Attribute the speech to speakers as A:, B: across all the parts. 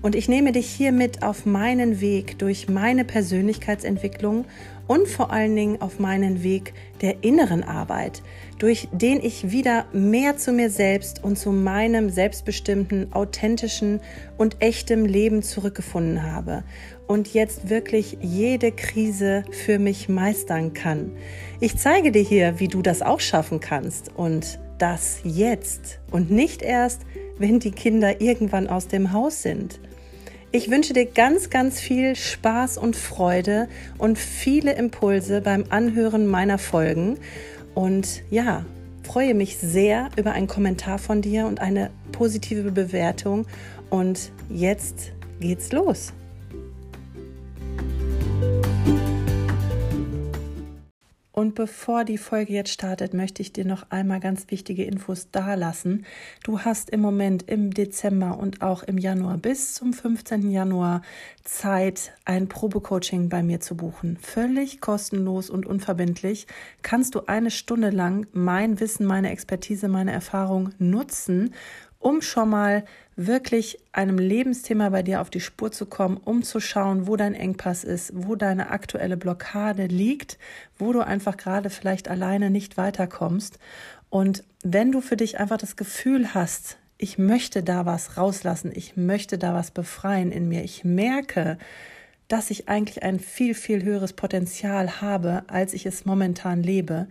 A: Und ich nehme dich hier mit auf meinen Weg durch meine Persönlichkeitsentwicklung und vor allen Dingen auf meinen Weg der inneren Arbeit, durch den ich wieder mehr zu mir selbst und zu meinem selbstbestimmten, authentischen und echtem Leben zurückgefunden habe und jetzt wirklich jede Krise für mich meistern kann. Ich zeige dir hier, wie du das auch schaffen kannst und das jetzt und nicht erst, wenn die Kinder irgendwann aus dem Haus sind. Ich wünsche dir ganz, ganz viel Spaß und Freude und viele Impulse beim Anhören meiner Folgen. Und ja, freue mich sehr über einen Kommentar von dir und eine positive Bewertung. Und jetzt geht's los. Und bevor die Folge jetzt startet, möchte ich dir noch einmal ganz wichtige Infos dalassen. Du hast im Moment im Dezember und auch im Januar bis zum 15. Januar Zeit, ein Probecoaching bei mir zu buchen. Völlig kostenlos und unverbindlich kannst du eine Stunde lang mein Wissen, meine Expertise, meine Erfahrung nutzen um schon mal wirklich einem Lebensthema bei dir auf die Spur zu kommen, um zu schauen, wo dein Engpass ist, wo deine aktuelle Blockade liegt, wo du einfach gerade vielleicht alleine nicht weiterkommst. Und wenn du für dich einfach das Gefühl hast, ich möchte da was rauslassen, ich möchte da was befreien in mir, ich merke, dass ich eigentlich ein viel, viel höheres Potenzial habe, als ich es momentan lebe,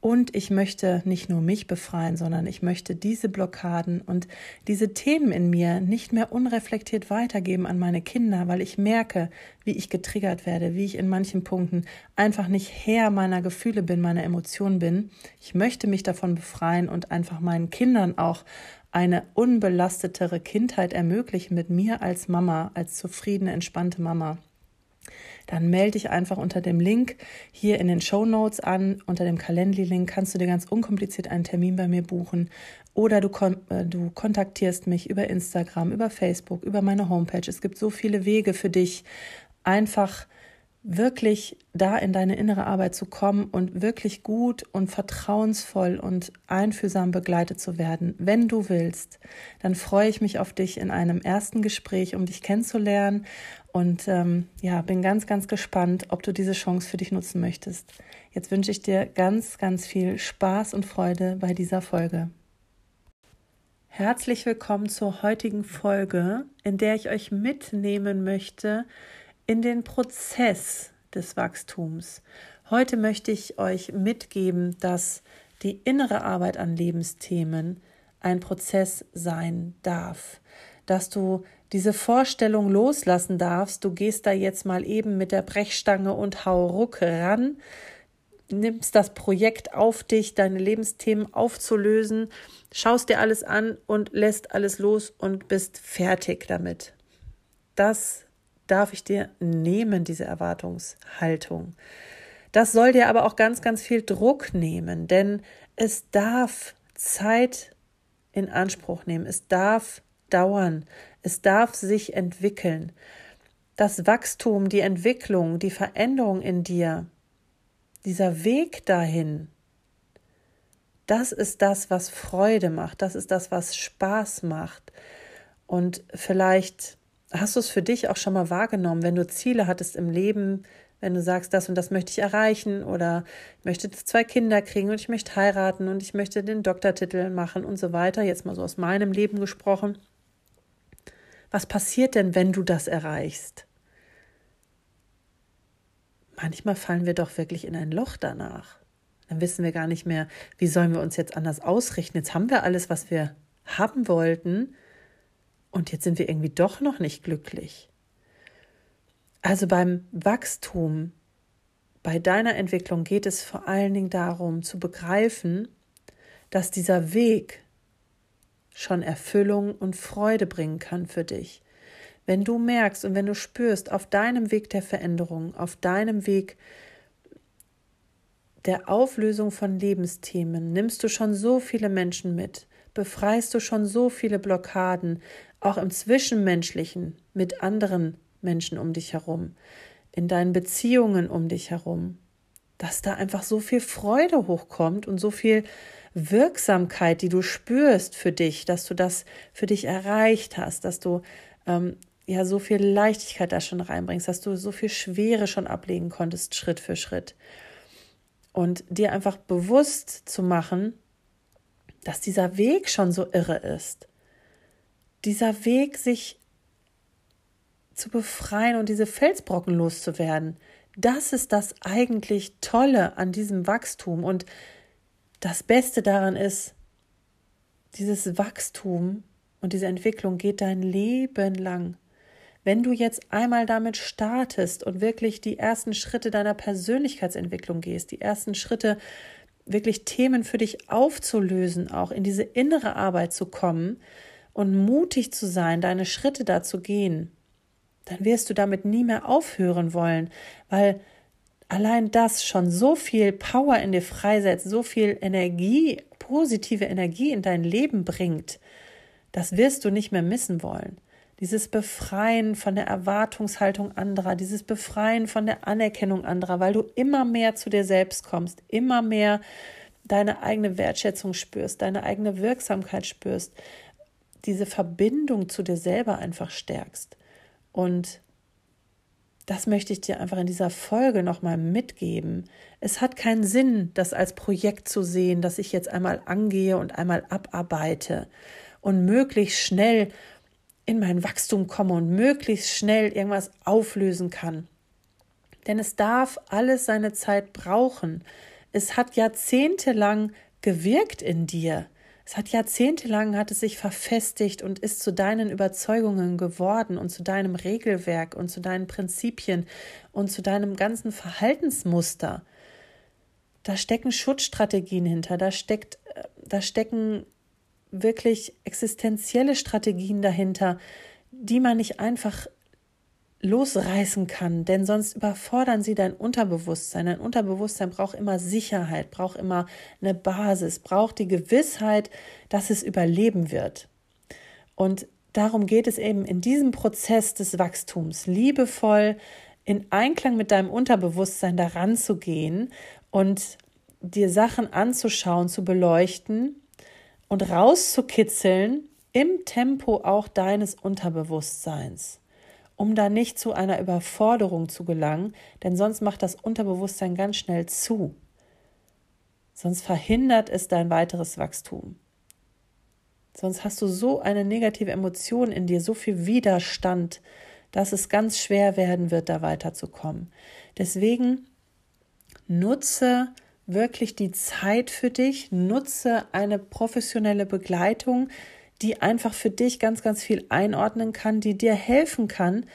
A: und ich möchte nicht nur mich befreien, sondern ich möchte diese Blockaden und diese Themen in mir nicht mehr unreflektiert weitergeben an meine Kinder, weil ich merke, wie ich getriggert werde, wie ich in manchen Punkten einfach nicht Herr meiner Gefühle bin, meiner Emotionen bin. Ich möchte mich davon befreien und einfach meinen Kindern auch eine unbelastetere Kindheit ermöglichen mit mir als Mama, als zufriedene, entspannte Mama dann melde dich einfach unter dem Link hier in den Show Notes an. Unter dem Calendly-Link kannst du dir ganz unkompliziert einen Termin bei mir buchen. Oder du, kon äh, du kontaktierst mich über Instagram, über Facebook, über meine Homepage. Es gibt so viele Wege für dich, einfach wirklich da in deine innere Arbeit zu kommen und wirklich gut und vertrauensvoll und einfühlsam begleitet zu werden. Wenn du willst, dann freue ich mich auf dich in einem ersten Gespräch, um dich kennenzulernen. Und ähm, ja, bin ganz, ganz gespannt, ob du diese Chance für dich nutzen möchtest. Jetzt wünsche ich dir ganz, ganz viel Spaß und Freude bei dieser Folge. Herzlich willkommen zur heutigen Folge, in der ich euch mitnehmen möchte, in den Prozess des Wachstums. Heute möchte ich euch mitgeben, dass die innere Arbeit an Lebensthemen ein Prozess sein darf, dass du diese Vorstellung loslassen darfst, du gehst da jetzt mal eben mit der Brechstange und hau ruck ran, nimmst das Projekt auf dich, deine Lebensthemen aufzulösen, schaust dir alles an und lässt alles los und bist fertig damit. Das darf ich dir nehmen, diese Erwartungshaltung. Das soll dir aber auch ganz, ganz viel Druck nehmen, denn es darf Zeit in Anspruch nehmen, es darf dauern, es darf sich entwickeln. Das Wachstum, die Entwicklung, die Veränderung in dir, dieser Weg dahin, das ist das, was Freude macht, das ist das, was Spaß macht. Und vielleicht Hast du es für dich auch schon mal wahrgenommen, wenn du Ziele hattest im Leben, wenn du sagst, das und das möchte ich erreichen oder ich möchte zwei Kinder kriegen und ich möchte heiraten und ich möchte den Doktortitel machen und so weiter, jetzt mal so aus meinem Leben gesprochen. Was passiert denn, wenn du das erreichst? Manchmal fallen wir doch wirklich in ein Loch danach. Dann wissen wir gar nicht mehr, wie sollen wir uns jetzt anders ausrichten. Jetzt haben wir alles, was wir haben wollten und jetzt sind wir irgendwie doch noch nicht glücklich. Also beim Wachstum, bei deiner Entwicklung geht es vor allen Dingen darum zu begreifen, dass dieser Weg schon Erfüllung und Freude bringen kann für dich. Wenn du merkst und wenn du spürst, auf deinem Weg der Veränderung, auf deinem Weg der Auflösung von Lebensthemen nimmst du schon so viele Menschen mit, befreist du schon so viele Blockaden, auch im Zwischenmenschlichen mit anderen Menschen um dich herum, in deinen Beziehungen um dich herum, dass da einfach so viel Freude hochkommt und so viel Wirksamkeit, die du spürst für dich, dass du das für dich erreicht hast, dass du ähm, ja so viel Leichtigkeit da schon reinbringst, dass du so viel Schwere schon ablegen konntest, Schritt für Schritt. Und dir einfach bewusst zu machen, dass dieser Weg schon so irre ist. Dieser Weg, sich zu befreien und diese Felsbrocken loszuwerden, das ist das eigentlich Tolle an diesem Wachstum. Und das Beste daran ist, dieses Wachstum und diese Entwicklung geht dein Leben lang. Wenn du jetzt einmal damit startest und wirklich die ersten Schritte deiner Persönlichkeitsentwicklung gehst, die ersten Schritte wirklich Themen für dich aufzulösen, auch in diese innere Arbeit zu kommen und mutig zu sein, deine Schritte da zu gehen, dann wirst du damit nie mehr aufhören wollen, weil allein das schon so viel Power in dir freisetzt, so viel Energie, positive Energie in dein Leben bringt, das wirst du nicht mehr missen wollen. Dieses Befreien von der Erwartungshaltung anderer, dieses Befreien von der Anerkennung anderer, weil du immer mehr zu dir selbst kommst, immer mehr deine eigene Wertschätzung spürst, deine eigene Wirksamkeit spürst, diese Verbindung zu dir selber einfach stärkst. Und das möchte ich dir einfach in dieser Folge nochmal mitgeben. Es hat keinen Sinn, das als Projekt zu sehen, das ich jetzt einmal angehe und einmal abarbeite und möglichst schnell in mein Wachstum komme und möglichst schnell irgendwas auflösen kann. Denn es darf alles seine Zeit brauchen. Es hat jahrzehntelang gewirkt in dir. Es hat jahrzehntelang hat es sich verfestigt und ist zu deinen Überzeugungen geworden und zu deinem Regelwerk und zu deinen Prinzipien und zu deinem ganzen Verhaltensmuster. Da stecken Schutzstrategien hinter, da steckt, da stecken wirklich existenzielle Strategien dahinter, die man nicht einfach losreißen kann, denn sonst überfordern sie dein Unterbewusstsein. Dein Unterbewusstsein braucht immer Sicherheit, braucht immer eine Basis, braucht die Gewissheit, dass es überleben wird. Und darum geht es eben in diesem Prozess des Wachstums, liebevoll in Einklang mit deinem Unterbewusstsein daran zu gehen und dir Sachen anzuschauen, zu beleuchten und rauszukitzeln im Tempo auch deines Unterbewusstseins um da nicht zu einer Überforderung zu gelangen, denn sonst macht das Unterbewusstsein ganz schnell zu. Sonst verhindert es dein weiteres Wachstum. Sonst hast du so eine negative Emotion in dir, so viel Widerstand, dass es ganz schwer werden wird, da weiterzukommen. Deswegen nutze wirklich die Zeit für dich, nutze eine professionelle Begleitung, die einfach für dich ganz, ganz viel einordnen kann, die dir helfen kann,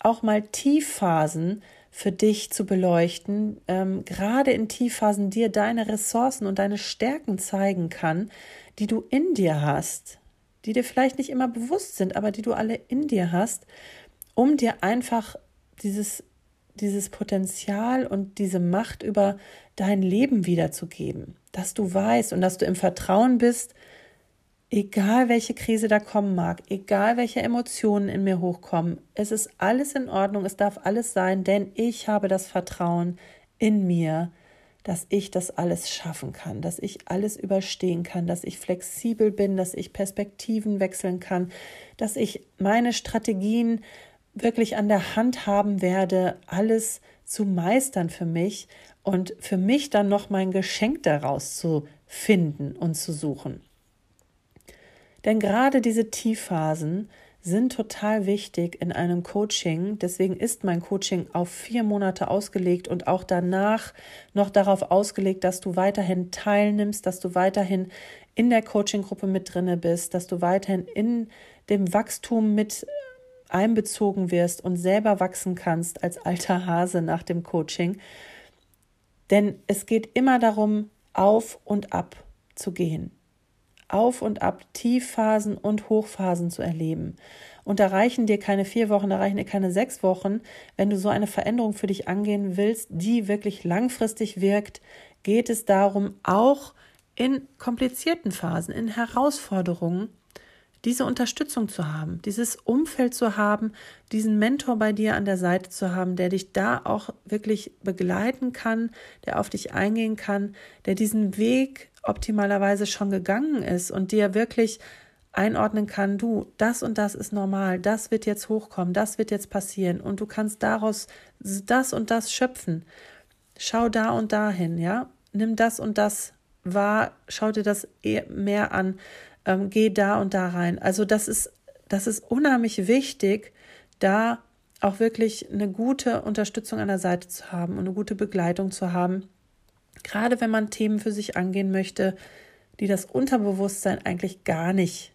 A: auch mal Tiefphasen für dich zu beleuchten, ähm, gerade in Tiefphasen dir deine Ressourcen und deine Stärken zeigen kann, die du in dir hast, die dir vielleicht nicht immer bewusst sind, aber die du alle in dir hast, um dir einfach dieses, dieses Potenzial und diese Macht über dein Leben wiederzugeben, dass du weißt und dass du im Vertrauen bist, Egal welche Krise da kommen mag, egal welche Emotionen in mir hochkommen, es ist alles in Ordnung, es darf alles sein, denn ich habe das Vertrauen in mir, dass ich das alles schaffen kann, dass ich alles überstehen kann, dass ich flexibel bin, dass ich Perspektiven wechseln kann, dass ich meine Strategien wirklich an der Hand haben werde, alles zu meistern für mich und für mich dann noch mein Geschenk daraus zu finden und zu suchen. Denn gerade diese Tiefphasen sind total wichtig in einem Coaching. Deswegen ist mein Coaching auf vier Monate ausgelegt und auch danach noch darauf ausgelegt, dass du weiterhin teilnimmst, dass du weiterhin in der Coaching-Gruppe mit drinne bist, dass du weiterhin in dem Wachstum mit einbezogen wirst und selber wachsen kannst als alter Hase nach dem Coaching. Denn es geht immer darum, auf und ab zu gehen. Auf und ab, Tiefphasen und Hochphasen zu erleben. Und da reichen dir keine vier Wochen, da reichen dir keine sechs Wochen, wenn du so eine Veränderung für dich angehen willst, die wirklich langfristig wirkt, geht es darum, auch in komplizierten Phasen, in Herausforderungen, diese Unterstützung zu haben, dieses Umfeld zu haben, diesen Mentor bei dir an der Seite zu haben, der dich da auch wirklich begleiten kann, der auf dich eingehen kann, der diesen Weg optimalerweise schon gegangen ist und dir wirklich einordnen kann, du, das und das ist normal, das wird jetzt hochkommen, das wird jetzt passieren und du kannst daraus das und das schöpfen. Schau da und dahin, ja, nimm das und das wahr, schau dir das mehr an, ähm, geh da und da rein. Also das ist, das ist unheimlich wichtig, da auch wirklich eine gute Unterstützung an der Seite zu haben und eine gute Begleitung zu haben. Gerade wenn man Themen für sich angehen möchte, die das Unterbewusstsein eigentlich gar nicht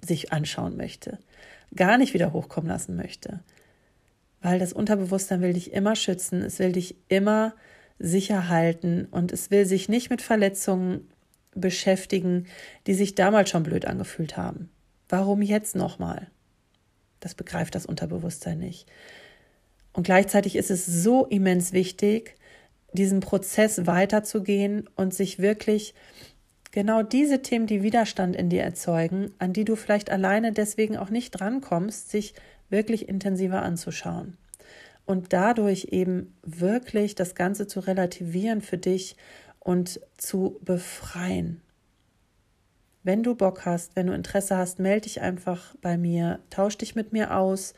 A: sich anschauen möchte, gar nicht wieder hochkommen lassen möchte. Weil das Unterbewusstsein will dich immer schützen, es will dich immer sicher halten und es will sich nicht mit Verletzungen beschäftigen, die sich damals schon blöd angefühlt haben. Warum jetzt nochmal? Das begreift das Unterbewusstsein nicht. Und gleichzeitig ist es so immens wichtig, diesen Prozess weiterzugehen und sich wirklich genau diese Themen, die Widerstand in dir erzeugen, an die du vielleicht alleine deswegen auch nicht drankommst, sich wirklich intensiver anzuschauen. Und dadurch eben wirklich das Ganze zu relativieren für dich und zu befreien. Wenn du Bock hast, wenn du Interesse hast, melde dich einfach bei mir, tausch dich mit mir aus.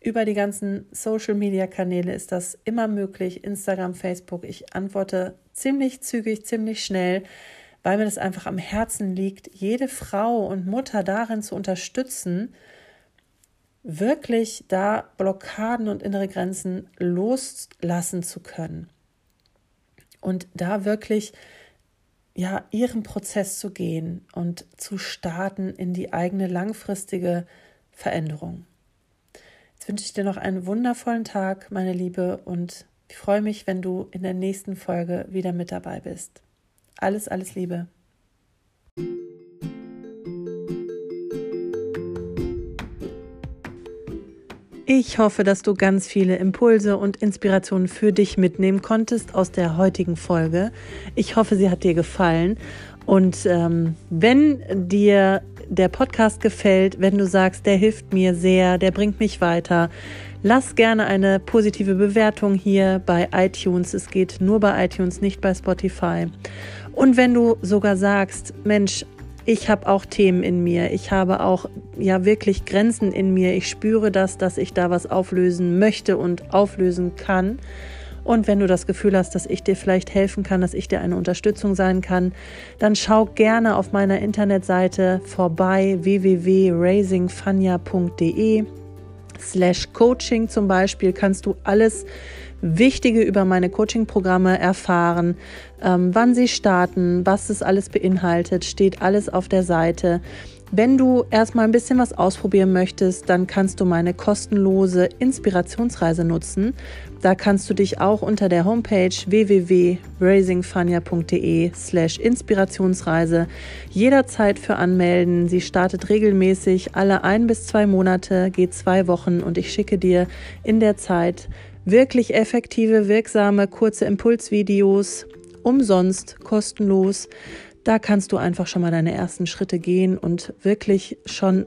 A: Über die ganzen Social-Media-Kanäle ist das immer möglich. Instagram, Facebook. Ich antworte ziemlich zügig, ziemlich schnell, weil mir das einfach am Herzen liegt, jede Frau und Mutter darin zu unterstützen, wirklich da Blockaden und innere Grenzen loslassen zu können und da wirklich ja ihren Prozess zu gehen und zu starten in die eigene langfristige Veränderung. Wünsche ich dir noch einen wundervollen Tag, meine Liebe, und ich freue mich, wenn du in der nächsten Folge wieder mit dabei bist. Alles, alles Liebe. Ich hoffe, dass du ganz viele Impulse und Inspirationen für dich mitnehmen konntest aus der heutigen Folge. Ich hoffe, sie hat dir gefallen. Und ähm, wenn dir der Podcast gefällt, wenn du sagst, der hilft mir sehr, der bringt mich weiter, lass gerne eine positive Bewertung hier bei iTunes. Es geht nur bei iTunes, nicht bei Spotify. Und wenn du sogar sagst, Mensch, ich habe auch Themen in mir. Ich habe auch ja wirklich Grenzen in mir. Ich spüre das, dass ich da was auflösen möchte und auflösen kann. Und wenn du das Gefühl hast, dass ich dir vielleicht helfen kann, dass ich dir eine Unterstützung sein kann, dann schau gerne auf meiner Internetseite vorbei www.raisingfania.de slash coaching zum Beispiel kannst du alles Wichtige über meine Coaching-Programme erfahren, ähm, wann sie starten, was es alles beinhaltet, steht alles auf der Seite. Wenn du erstmal ein bisschen was ausprobieren möchtest, dann kannst du meine kostenlose Inspirationsreise nutzen. Da kannst du dich auch unter der Homepage www.raisingfania.de slash Inspirationsreise jederzeit für anmelden. Sie startet regelmäßig alle ein bis zwei Monate, geht zwei Wochen und ich schicke dir in der Zeit wirklich effektive, wirksame, kurze Impulsvideos, umsonst, kostenlos. Da kannst du einfach schon mal deine ersten Schritte gehen und wirklich schon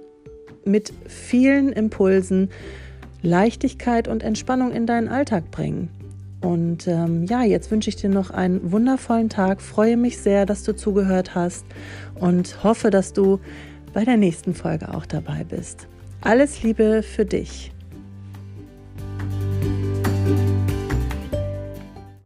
A: mit vielen Impulsen Leichtigkeit und Entspannung in deinen Alltag bringen. Und ähm, ja, jetzt wünsche ich dir noch einen wundervollen Tag. Freue mich sehr, dass du zugehört hast und hoffe, dass du bei der nächsten Folge auch dabei bist. Alles Liebe für dich.